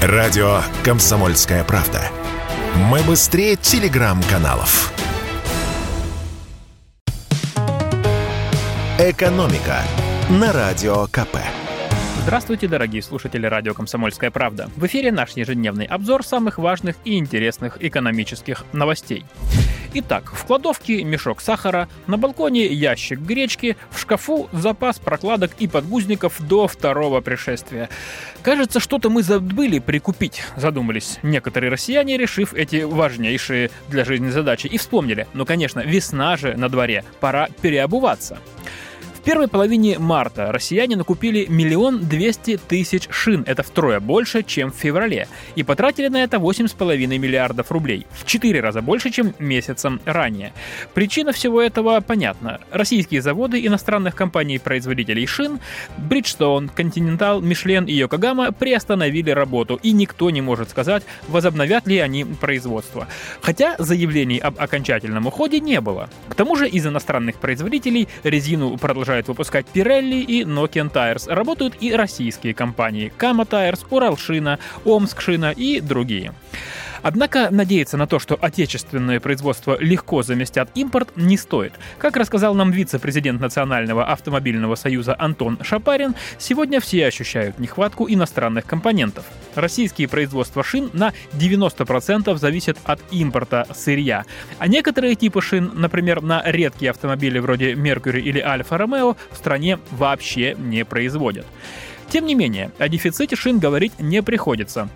Радио «Комсомольская правда». Мы быстрее телеграм-каналов. «Экономика» на Радио КП. Здравствуйте, дорогие слушатели радио «Комсомольская правда». В эфире наш ежедневный обзор самых важных и интересных экономических новостей. Итак, в кладовке мешок сахара, на балконе ящик гречки, в шкафу запас прокладок и подгузников до второго пришествия. Кажется, что-то мы забыли прикупить, задумались некоторые россияне, решив эти важнейшие для жизни задачи. И вспомнили, ну конечно, весна же на дворе, пора переобуваться. Первой половине марта россияне накупили миллион двести тысяч шин, это втрое больше, чем в феврале, и потратили на это 8,5 миллиардов рублей, в 4 раза больше, чем месяцем ранее. Причина всего этого понятна. Российские заводы иностранных компаний-производителей шин Bridgestone, Continental, Michelin и Yokohama приостановили работу, и никто не может сказать, возобновят ли они производство. Хотя заявлений об окончательном уходе не было. К тому же из иностранных производителей резину продолжают продолжают выпускать Pirelli и Nokian Tires. Работают и российские компании Kama Tires, Уралшина, Омскшина и другие. Однако надеяться на то, что отечественное производство легко заместят импорт, не стоит. Как рассказал нам вице-президент Национального автомобильного союза Антон Шапарин, сегодня все ощущают нехватку иностранных компонентов. Российские производства шин на 90% зависят от импорта сырья, а некоторые типы шин, например, на редкие автомобили вроде Mercury или Alfa Romeo, в стране вообще не производят. Тем не менее, о дефиците шин говорить не приходится.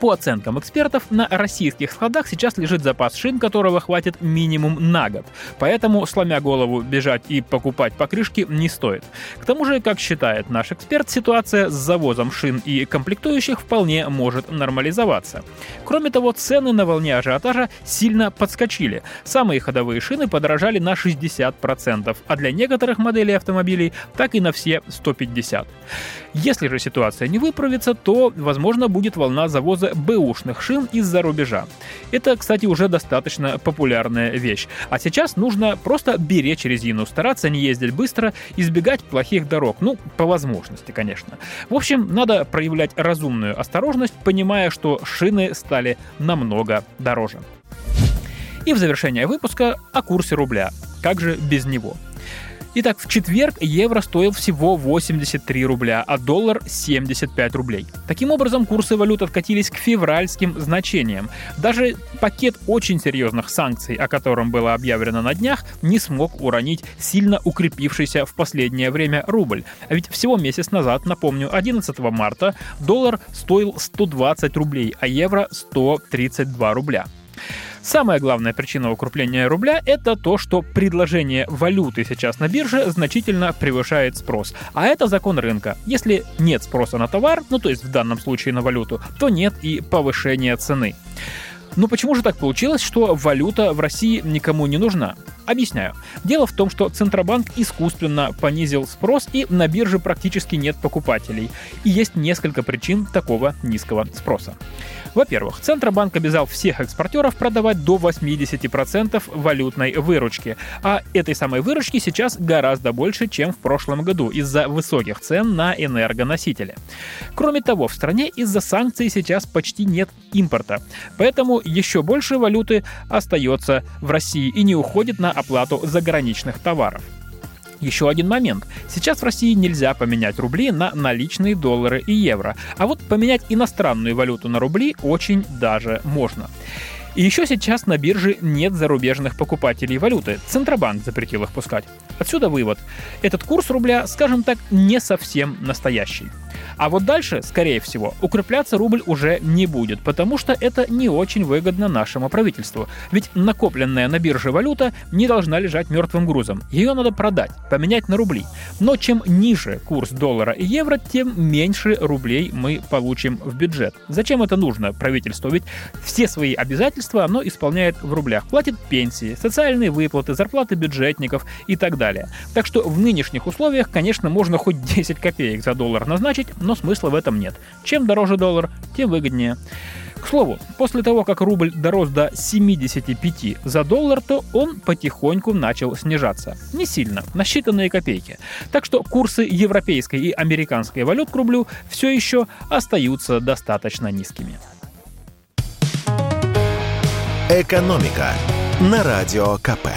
По оценкам экспертов, на российских складах сейчас лежит запас шин, которого хватит минимум на год. Поэтому, сломя голову, бежать и покупать покрышки не стоит. К тому же, как считает наш эксперт, ситуация с завозом шин и комплектующих вполне может нормализоваться. Кроме того, цены на волне ажиотажа сильно подскочили. Самые ходовые шины подорожали на 60%, а для некоторых моделей автомобилей так и на все 150%. Если же ситуация не выправится, то, возможно, будет волна завоза завоза бэушных шин из-за рубежа. Это, кстати, уже достаточно популярная вещь. А сейчас нужно просто беречь резину, стараться не ездить быстро, избегать плохих дорог. Ну, по возможности, конечно. В общем, надо проявлять разумную осторожность, понимая, что шины стали намного дороже. И в завершение выпуска о курсе рубля. Как же без него? Итак, в четверг евро стоил всего 83 рубля, а доллар 75 рублей. Таким образом, курсы валют откатились к февральским значениям. Даже пакет очень серьезных санкций, о котором было объявлено на днях, не смог уронить сильно укрепившийся в последнее время рубль. А ведь всего месяц назад, напомню, 11 марта доллар стоил 120 рублей, а евро 132 рубля. Самая главная причина укрепления рубля – это то, что предложение валюты сейчас на бирже значительно превышает спрос. А это закон рынка. Если нет спроса на товар, ну то есть в данном случае на валюту, то нет и повышения цены. Но почему же так получилось, что валюта в России никому не нужна? Объясняю. Дело в том, что Центробанк искусственно понизил спрос и на бирже практически нет покупателей. И есть несколько причин такого низкого спроса. Во-первых, Центробанк обязал всех экспортеров продавать до 80% валютной выручки, а этой самой выручки сейчас гораздо больше, чем в прошлом году из-за высоких цен на энергоносители. Кроме того, в стране из-за санкций сейчас почти нет импорта, поэтому еще больше валюты остается в России и не уходит на оплату заграничных товаров. Еще один момент. Сейчас в России нельзя поменять рубли на наличные доллары и евро, а вот поменять иностранную валюту на рубли очень даже можно. И еще сейчас на бирже нет зарубежных покупателей валюты. Центробанк запретил их пускать. Отсюда вывод. Этот курс рубля, скажем так, не совсем настоящий. А вот дальше, скорее всего, укрепляться рубль уже не будет, потому что это не очень выгодно нашему правительству. Ведь накопленная на бирже валюта не должна лежать мертвым грузом. Ее надо продать, поменять на рубли. Но чем ниже курс доллара и евро, тем меньше рублей мы получим в бюджет. Зачем это нужно правительству? Ведь все свои обязательства оно исполняет в рублях. Платит пенсии, социальные выплаты, зарплаты бюджетников и так далее. Так что в нынешних условиях, конечно, можно хоть 10 копеек за доллар назначить, но смысла в этом нет. Чем дороже доллар, тем выгоднее. К слову, после того, как рубль дорос до 75 за доллар, то он потихоньку начал снижаться. Не сильно, на считанные копейки. Так что курсы европейской и американской валют к рублю все еще остаются достаточно низкими. «Экономика» на Радио КП.